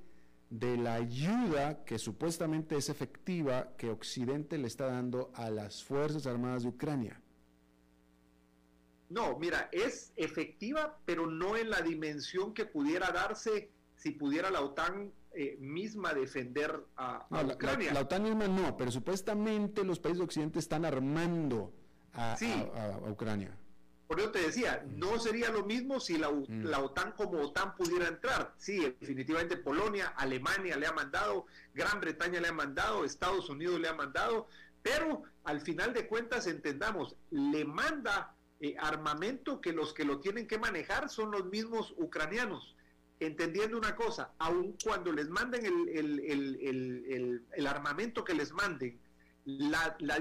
de la ayuda que supuestamente es efectiva que Occidente le está dando a las Fuerzas Armadas de Ucrania? No, mira, es efectiva, pero no en la dimensión que pudiera darse si pudiera la OTAN eh, misma defender a, Ucrania. La, OTAN misma no, pero supuestamente los países de Occidente están armando a, Ucrania. Por eso te decía, no sería lo mismo si la, mm. la, OTAN como OTAN pudiera entrar. Sí, definitivamente Polonia, Alemania le ha mandado, Gran Bretaña le ha mandado, Estados Unidos le ha mandado, pero al final de cuentas entendamos, le manda eh, armamento que los que lo tienen que manejar son los mismos ucranianos. Entendiendo una cosa, aun cuando les manden el, el, el armamento que les manden, la, la,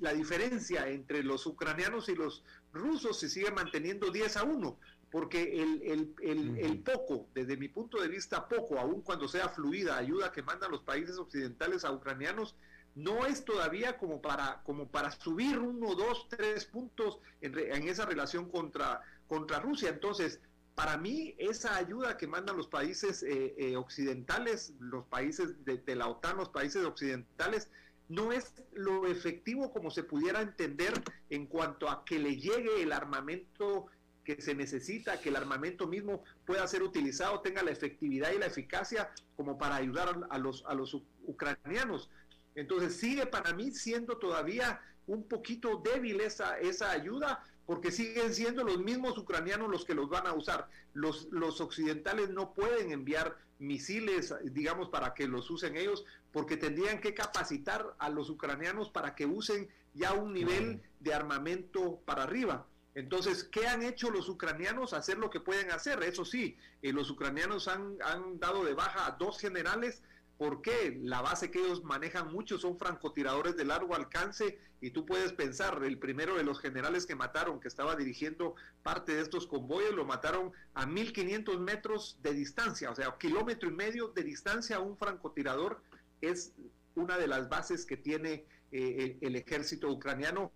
la diferencia entre los ucranianos y los rusos se sigue manteniendo 10 a 1, porque el, el, poco, desde mi punto de vista, poco, aun cuando sea fluida, ayuda que mandan los países occidentales a ucranianos, no es todavía como para, como para subir uno, dos, tres puntos en, en esa relación contra, contra Rusia. Entonces, para mí, esa ayuda que mandan los países eh, eh, occidentales, los países de, de la OTAN, los países occidentales, no es lo efectivo como se pudiera entender en cuanto a que le llegue el armamento que se necesita, que el armamento mismo pueda ser utilizado, tenga la efectividad y la eficacia como para ayudar a los, a los ucranianos. Entonces sigue para mí siendo todavía un poquito débil esa, esa ayuda, porque siguen siendo los mismos ucranianos los que los van a usar. Los, los occidentales no pueden enviar misiles, digamos, para que los usen ellos, porque tendrían que capacitar a los ucranianos para que usen ya un nivel de armamento para arriba. Entonces, ¿qué han hecho los ucranianos? Hacer lo que pueden hacer. Eso sí, eh, los ucranianos han, han, dado de baja a dos generales. Porque La base que ellos manejan mucho son francotiradores de largo alcance y tú puedes pensar, el primero de los generales que mataron, que estaba dirigiendo parte de estos convoyes, lo mataron a 1500 metros de distancia, o sea, kilómetro y medio de distancia a un francotirador es una de las bases que tiene eh, el, ejército ucraniano.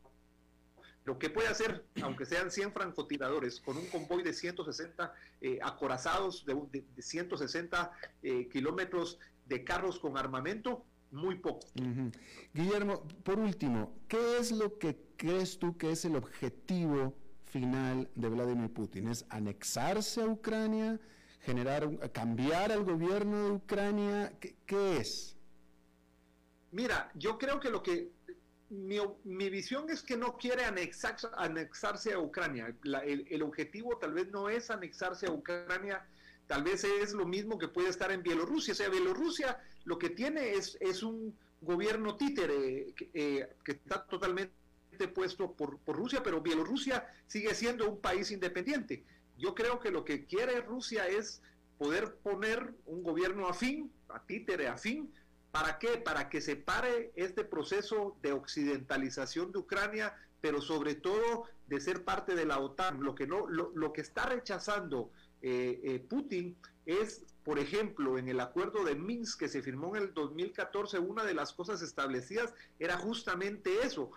Lo que puede hacer, aunque sean 100 francotiradores, con un convoy de 160 eh, acorazados, de, 160 eh, kilómetros de carros con armamento, muy poco. Guillermo, por último, ¿qué es lo que crees tú que es el objetivo final de Vladimir Putin? ¿Es anexarse a Ucrania? generar, cambiar al gobierno de Ucrania? qué es? Mira, yo creo que lo que mi, visión es que no quiere anexarse a Ucrania. el, objetivo tal vez no es anexarse a Ucrania, tal vez es lo mismo que puede estar en Bielorrusia. O sea, Bielorrusia lo que tiene es, es un gobierno títere eh, que, está totalmente puesto por, por Rusia, pero Bielorrusia sigue siendo un país independiente. Yo creo que lo que quiere Rusia es poder poner un gobierno afín, a títere afín, ¿Para qué? Para que se pare este proceso de occidentalización de Ucrania, pero sobre todo de ser parte de la OTAN. Lo que, no, lo, que está rechazando eh, eh, Putin es, por ejemplo, en el acuerdo de Minsk que se firmó en el 2014, una de las cosas establecidas era justamente eso,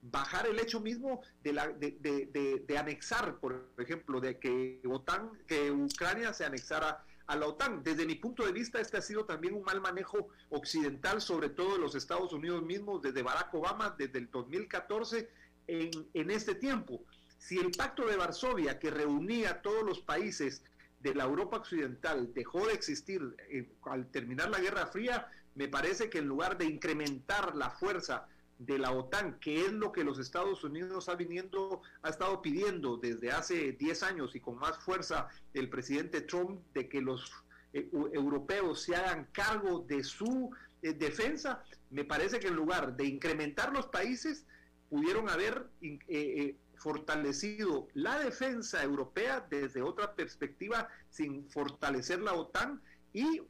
bajar el hecho mismo de, la, de, anexar, por ejemplo, de que OTAN, que Ucrania se anexara a la OTAN. Desde mi punto de vista, este ha sido también un mal manejo occidental, sobre todo de los Estados Unidos mismos, desde Barack Obama, desde el 2014, en, en este tiempo. Si el pacto de Varsovia, que reunía a todos los países de la Europa occidental, dejó de existir eh, al terminar la Guerra Fría, me parece que en lugar de incrementar la fuerza de la OTAN, que es lo que los Estados Unidos ha, viniendo, ha estado pidiendo desde hace 10 años y con más fuerza el presidente Trump de que los eh, europeos se hagan cargo de su eh, defensa, me parece que en lugar de incrementar los países, pudieron haber eh, fortalecido la defensa europea desde otra perspectiva sin fortalecer la OTAN y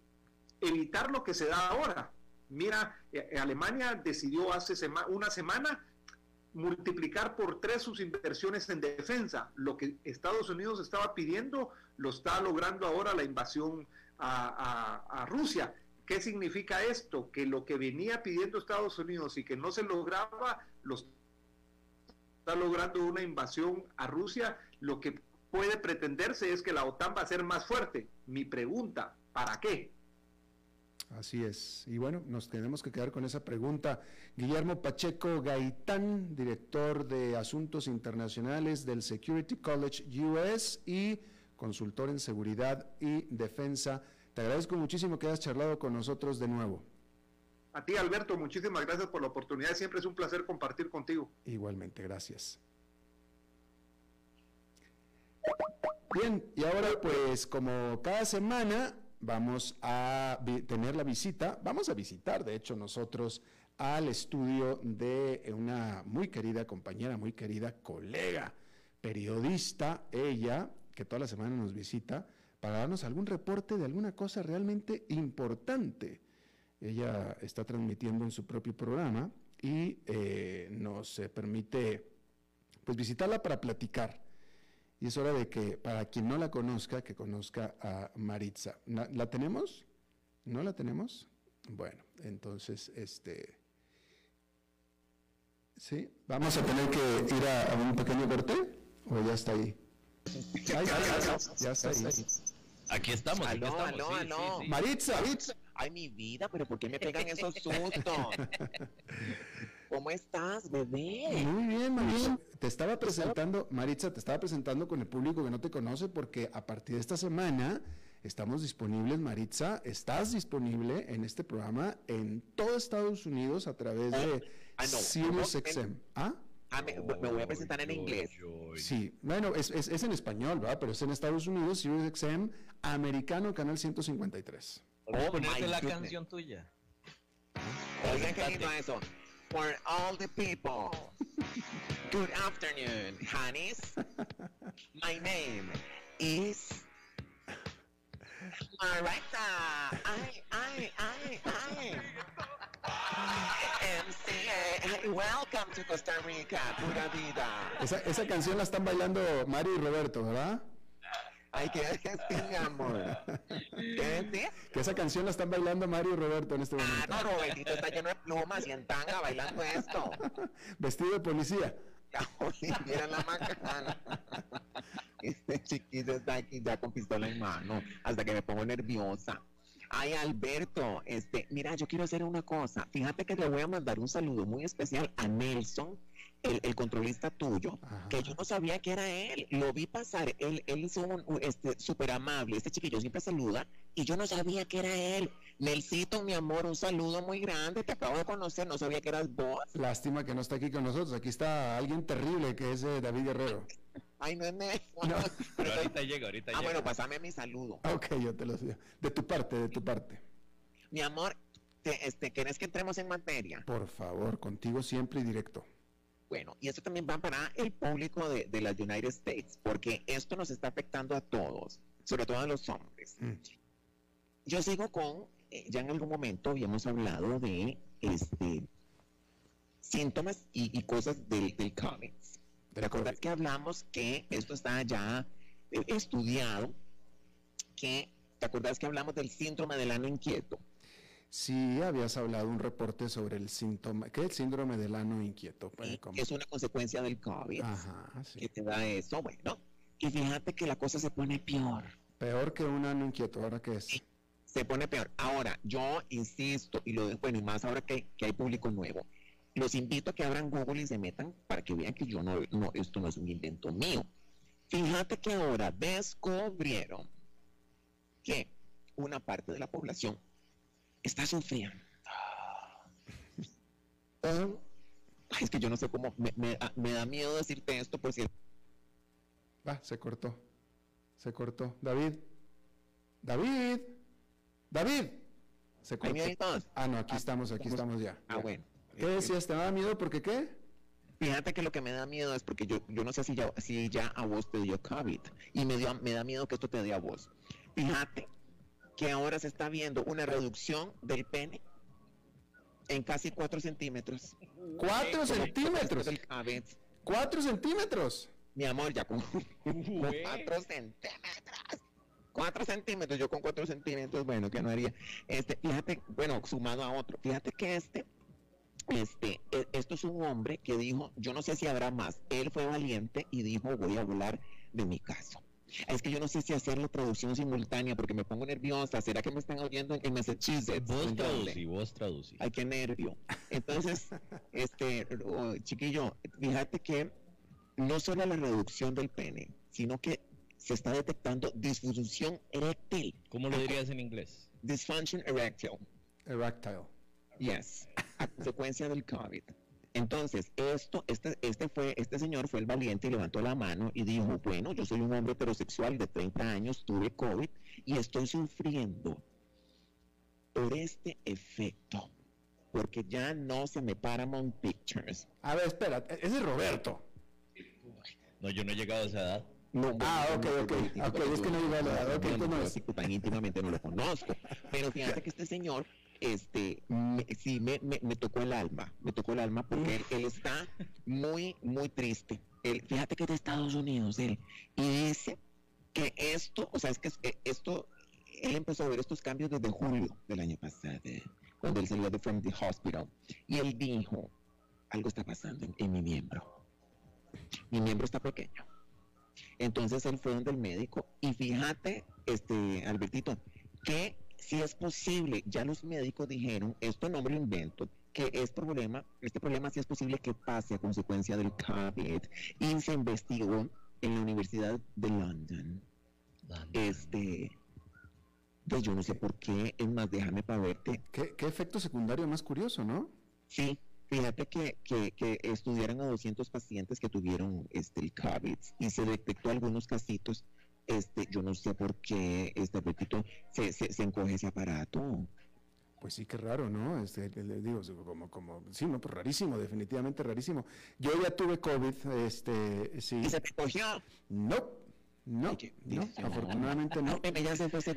evitar lo que se da ahora, Mira, eh, eh, Alemania decidió hace una semana multiplicar por tres sus inversiones en defensa. Lo que Estados Unidos estaba pidiendo lo está logrando ahora la invasión a, Rusia. ¿Qué significa esto? Que lo que venía pidiendo Estados Unidos y que no se lograba, lo está logrando una invasión a Rusia. Lo que puede pretenderse es que la OTAN va a ser más fuerte. Mi pregunta, ¿para qué? Así es. Y bueno, nos tenemos que quedar con esa pregunta. Guillermo Pacheco Gaitán, director de Asuntos Internacionales del Security College US y consultor en seguridad y defensa. Te agradezco muchísimo que hayas charlado con nosotros de nuevo. A ti, Alberto, muchísimas gracias por la oportunidad. Siempre es un placer compartir contigo. Igualmente, gracias. Bien, y ahora pues como cada semana vamos a tener la visita, vamos a visitar, de hecho, nosotros al estudio de una muy querida compañera, muy querida colega, periodista, ella, que toda la semana nos visita, para darnos algún reporte de alguna cosa realmente importante. Ella está transmitiendo en su propio programa y eh, nos permite pues visitarla para platicar y es hora de que, para quien no la conozca, que conozca a Maritza. ¿La, tenemos? ¿No la tenemos? Bueno, entonces, este... ¿Sí? ¿Vamos a tener que ir a, un pequeño corte? ¿O ya está ahí? ya está ahí. Aquí estamos, aquí estamos. Maritza. Ay, mi vida, pero ¿por qué me pegan esos sustos? *laughs* ¿Cómo estás, bebé? Muy bien, Maritza. Te estaba presentando, Maritza, te estaba presentando con el público que no te conoce porque a partir de esta semana estamos disponibles, Maritza, estás disponible en este programa en todo Estados Unidos a través de ah, SiriusXM. ¿Ah? Ah, me, voy a presentar en inglés. Sí, bueno, es, es, en español, ¿verdad? Pero es en Estados Unidos, SiriusXM, americano, canal 153. Oh, la canción tuya. Oigan, qué lindo eso for all the people. Good afternoon, honeys. My name is Marita. I, I, I, I. MCA. Welcome to Costa Rica, pura vida. Esa, esa canción la están bailando Mario y Roberto, ¿verdad? Ay, ¿qué *laughs* decir, mi amor? ¿Qué? Que esa canción la están bailando Mario y Roberto en este momento. Ah, no, Robertito está lleno de plumas y en tanga bailando esto. *laughs* Vestido de policía. mira la macana. Este chiquito está aquí ya con pistola en mano, hasta que me pongo nerviosa. Ay, Alberto, este, mira, yo quiero hacer una cosa. Fíjate que le voy a mandar un saludo muy especial a Nelson, el, controlista tuyo, que yo no sabía que era él. Lo vi pasar, él, él es un, este, súper amable, este chiquillo siempre saluda, y yo no sabía que era él. Nelsito, mi amor, un saludo muy grande, te acabo de conocer, no sabía que eras vos. Lástima que no está aquí con nosotros, aquí está alguien terrible que es eh, David Guerrero. Ay, no es Nelson. *laughs* No. Pero ahorita llega, ahorita ah, bueno, pásame mi saludo. Ok, yo te lo digo. De tu parte, de tu parte. Mi amor, te, este, ¿querés que entremos en materia? Por favor, contigo siempre y directo. Bueno, y esto también va para el público de, de las United States, porque esto nos está afectando a todos, sobre todo a los hombres. Mm. Yo sigo con, eh, ya en algún momento habíamos hablado de este síntomas y, cosas del, del COVID. ¿Te acuerdas que hablamos que esto está ya eh, estudiado? Que, ¿Te acuerdas que hablamos del síndrome del ano inquieto? Sí, habías hablado un reporte sobre el síntoma, ¿qué es el síndrome del ano inquieto? Es una consecuencia del COVID Ajá, sí. que te da eso, bueno. Y fíjate que la cosa se pone peor. Peor que un ano inquieto, ¿ahora qué es? se pone peor. Ahora, yo insisto, y lo bueno, y más ahora que, que, hay público nuevo, los invito a que abran Google y se metan para que vean que yo no, no, esto no es un invento mío. Fíjate que ahora descubrieron que una parte de la población está sufriendo. es que yo no sé cómo, me, da miedo decirte esto por si... Va, se cortó. Se cortó. David. David. David. Se cortó. Ah, no, aquí ah, estamos, aquí estamos ya. Ah, bueno. ¿Qué decías? ¿Te da miedo porque qué? Fíjate que lo que me da miedo es porque yo, yo no sé si ya, si ya a vos te dio COVID y me, dio, me da miedo que esto te dé a vos. Fíjate que ahora se está viendo una reducción del pene en casi 4 centímetros. ¿4 centímetros? ¿4 centímetros? Mi amor, ya con 4 centímetros. 4 centímetros, yo con 4 centímetros, bueno, ¿qué no haría? Este, fíjate, bueno, sumado a otro, fíjate que este, este, e, esto es un hombre que dijo, yo no sé si habrá más, él fue valiente y dijo, voy a hablar de mi caso. Es que yo no sé si hacer la traducción simultánea porque me pongo nerviosa. ¿Será que me están oyendo en Massachusetts? Vos traducí, vos traducí. Ay, qué nervio. Entonces, *laughs* este, oh, chiquillo, fíjate que no solo la reducción del pene, sino que se está detectando disfunción eréctil. ¿Cómo lo dirías en inglés? Dysfunction erectile. Erectile. Yes, a consecuencia del COVID. Entonces, esto, este, este fue, este señor fue el valiente y levantó la mano y dijo, bueno, yo soy un hombre heterosexual de 30 años, tuve COVID y estoy sufriendo por este efecto, porque ya no se me Paramount Pictures. A ver, espera, ese es Roberto. No, yo no he llegado a esa edad. No, ah, ok, ok, ok, es que no he llegado a esa edad, ok, no Tan íntimamente no lo conozco, pero fíjate que este señor este, sí, me, me, tocó el alma, me tocó el alma porque él, está muy, muy triste. Él, fíjate que es de Estados Unidos, él, y dice que esto, o sea, es que esto, él empezó a ver estos cambios desde julio del año pasado, cuando él salió de From the Hospital, y él dijo, algo está pasando en, en mi miembro. Mi miembro está pequeño. Entonces él fue donde el médico y fíjate, este, Albertito, que si es posible, ya los médicos dijeron, esto no me lo invento, que este problema, este problema sí es posible que pase a consecuencia del COVID y se investigó en la Universidad de London. Este, pues yo no sé por qué, es más, déjame para verte. ¿Qué, efecto secundario más curioso, no? Sí, fíjate que, que, que, estudiaron a 200 pacientes que tuvieron este, el COVID y se detectó algunos casitos este, yo no sé por qué este apetito se, se, encoge ese aparato. Pues sí, qué raro, ¿no? Este, le digo, como, como, sí, no, pues rarísimo, definitivamente rarísimo. Yo ya tuve COVID, este, sí. ¿Y se te cogió? No, no, no, afortunadamente no. Ya se fue ese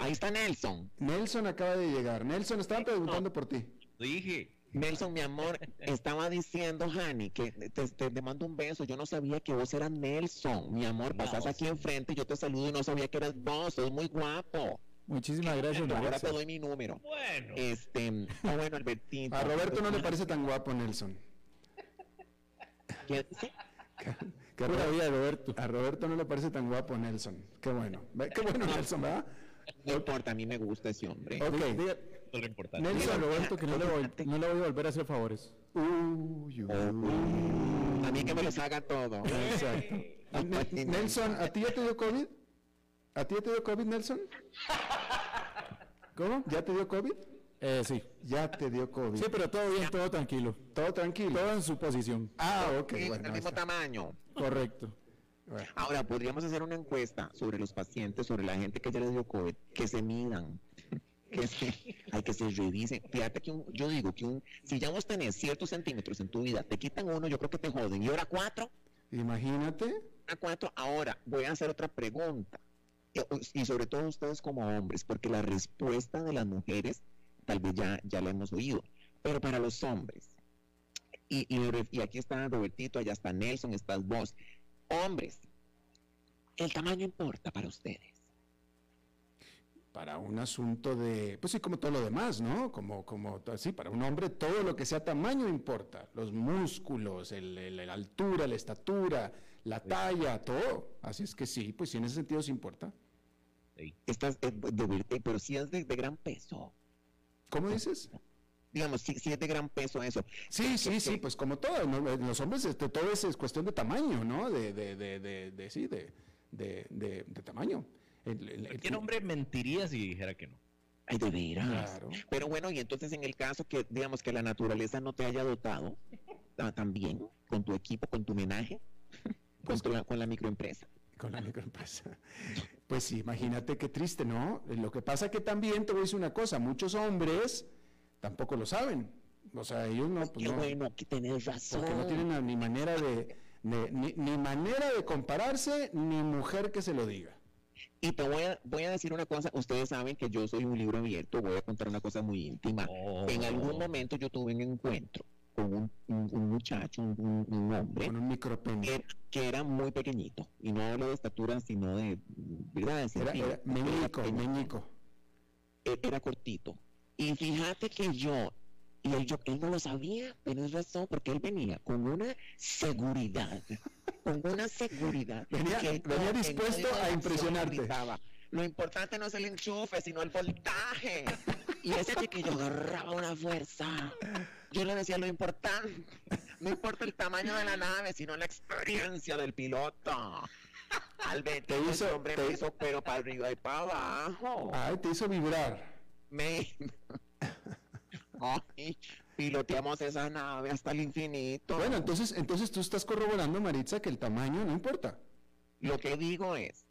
ahí está Nelson. Nelson acaba de llegar. Nelson, estaban preguntando por ti. Dije. Nelson, mi amor, estaba diciendo, Hani, que te, te, mando un beso. Yo no sabía que vos eras Nelson. Mi amor, pasas aquí enfrente, yo te saludo y no sabía que eras vos. Sos muy guapo. Muchísimas gracias, Ahora te doy mi número. Bueno. Este, ah, bueno, Albertito. A Roberto no le parece tan guapo, Nelson. ¿Qué dice? Qué rabia, Roberto. A Roberto no le parece tan guapo, Nelson. Qué bueno. Qué bueno, Nelson, ¿verdad? No importa, a mí me gusta ese hombre. Ok, diga, lo importante. Nelson, Roberto, que no le, voy, no le voy a volver a hacer favores. Uy, uy, uy. A mí que me los haga todo. Exacto. *laughs* Ne- Nelson, ¿a ti ya te dio COVID? ¿A ti ya te dio COVID, Nelson? ¿Cómo? ¿Ya te dio COVID? Eh, sí. Ya te dio COVID. Sí, pero todo bien, todo tranquilo. Todo tranquilo. Todo en su posición. Ah, ok, Sí, bueno. del mismo está. tamaño. Correcto. Bueno. Ahora, podríamos hacer una encuesta sobre los pacientes, sobre la gente que ya les dio COVID, que se midan, *laughs* que hay que se revisen. Fíjate que un- yo digo que un, si ya vos tenés ciertos centímetros en tu vida, te quitan uno, yo creo que te joden. Y ahora cuatro, Imagínate. ahora cuatro. Ahora, voy a hacer otra pregunta. Y- Y sobre todo ustedes como hombres, porque la respuesta de las mujeres tal vez ya, ya la hemos oído. Pero para los hombres, y, y, y aquí está Robertito, allá está Nelson, estás vos. Hombres, el tamaño importa para ustedes. Para un asunto de, pues sí, como todo lo demás, ¿no? Como, como, sí, para un hombre todo lo que sea tamaño importa. Los músculos, el- el- la altura, la estatura, la talla, todo. Así es que sí, pues sí, en ese sentido sí importa. Estás, eh, de, eh, pero si es de, de gran peso. ¿Cómo dices? Digamos, si, si es de gran peso eso. Sí, sí, sí, pues como todo, ¿no? En los hombres este, todo es, es cuestión de tamaño, ¿no? De, de, de, de, de- sí, de, de, de- de tamaño. El- el- el- Cualquier hombre mentiría si dijera que no. Ay, de veras. Claro. Pero bueno, y entonces en el caso que, digamos, que la naturaleza no te haya dotado ah, también con tu equipo, con tu menaje, con, tu- con la microempresa. Con la microempresa. Pues sí, imagínate qué triste, ¿no? Lo que pasa que también te voy a decir una cosa, muchos hombres tampoco lo saben. O sea, ellos no, pues Qué no, bueno, que tenés razón. porque no tienen ni manera de, de- ni, ni manera de compararse, ni mujer que se lo diga. Y te voy a, voy a decir una cosa, ustedes saben que yo soy un libro abierto, voy a contar una cosa muy íntima. Oh. En algún momento yo tuve un encuentro con un, un- un muchacho, un, hombre, Con un micropene. que, que era muy pequeñito, y no hablo de estatura, sino de, ¿verdad? Era, era meñico, era cortito. Y fíjate que yo, y él, yo, él no lo sabía, tenés razón, porque él venía con una seguridad, con una seguridad. *laughs* Venía- que venía en dispuesto a impresionarte. gritaba, Lo importante no es el enchufe, sino el voltaje. Y ese chiquillo agarraba una fuerza. Yo le decía lo importante, no importa el tamaño de la nave, sino la experiencia del piloto. Al ver Te hizo- hombre te- me hizo pero para arriba y para abajo. Ay, te hizo vibrar. Me... Ay, piloteamos esa nave hasta el infinito. Bueno, entonces, entonces tú estás corroborando, Maritza, que el tamaño no importa. Lo que digo es,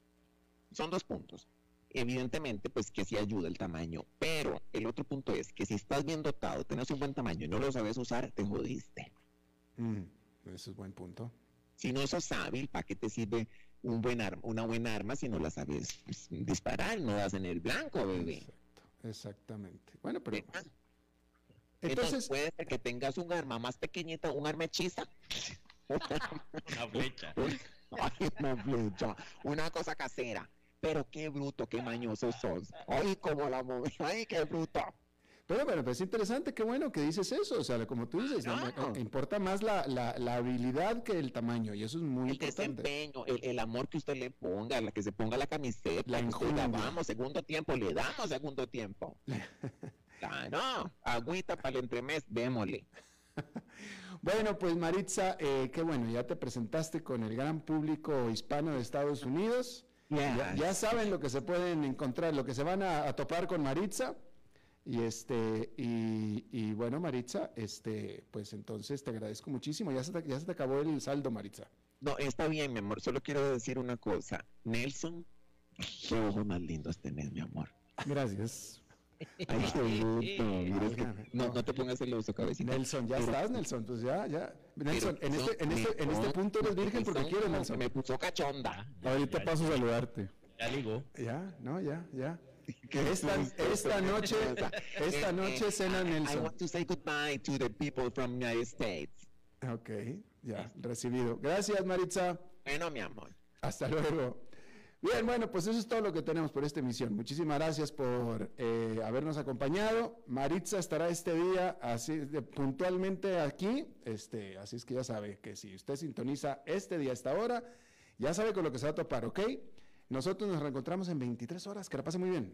son dos puntos. Evidentemente, pues que sí ayuda el tamaño, pero el otro punto es que si estás bien dotado, tenés un buen tamaño y no lo sabes usar, te jodiste. Mm, ese es buen punto. Si no sos hábil, ¿para qué te sirve un buen arma, una buena arma si no la sabes pues, disparar? No das en el blanco, bebé. Exacto, exactamente. Bueno, pero ¿Verdad? Entonces, Entonces puede ser que tengas un arma más pequeñita, un arma hechiza. *laughs* Una flecha. Ay, una flecha, una cosa casera. Pero qué bruto, qué mañoso sos. Ay, como la moví. Ay, qué bruto. pero bueno, pues es interesante, qué bueno que dices eso. O sea, como tú dices, No. importa más la, la, la habilidad que el tamaño, y eso es muy El importante. desempeño, el, el amor que usted le ponga, la que se ponga la camiseta, La diga, vamos, segundo tiempo, le damos segundo tiempo. *laughs* Claro, agüita para el entremés, démosle. *laughs* Bueno, pues Maritza, eh, qué bueno, ya te presentaste con el gran público hispano de Estados Unidos. Ya, ya saben lo que se pueden encontrar, lo que se van a, a topar con Maritza. Y este, y, y bueno, Maritza, este, pues entonces te agradezco muchísimo. Ya se te, ya se te acabó el saldo, Maritza. No, está bien, mi amor, solo quiero decir una cosa. Nelson, qué ojos más lindos tenés, mi amor. Gracias. Ay. *laughs* Mira, no, te pongas celoso, cabecita. Nelson, ya estás, Nelson, pues ya, ya. Nelson, en este, en este, en este punto eres virgen porque Nelson quieres, Nelson. Me puso cachonda. Ahorita paso a saludarte. Ya ligó. Ya, no, ya, ya. *laughs* Esta, noche, *laughs* esta Eh, noche eh, cena I- I Nelson. want to say goodbye to the people from United States. Ok, ya, recibido. Gracias, Maritza. Bueno, mi amor. Hasta luego. Bien, bueno, pues eso es todo lo que tenemos por esta emisión. Muchísimas gracias por eh, habernos acompañado. Maritza estará este día así puntualmente aquí. Este, así es que ya sabe que si usted sintoniza este día a esta hora, ya sabe con lo que se va a topar, ¿ok? Nosotros nos reencontramos en 23 horas. Que la pase muy bien.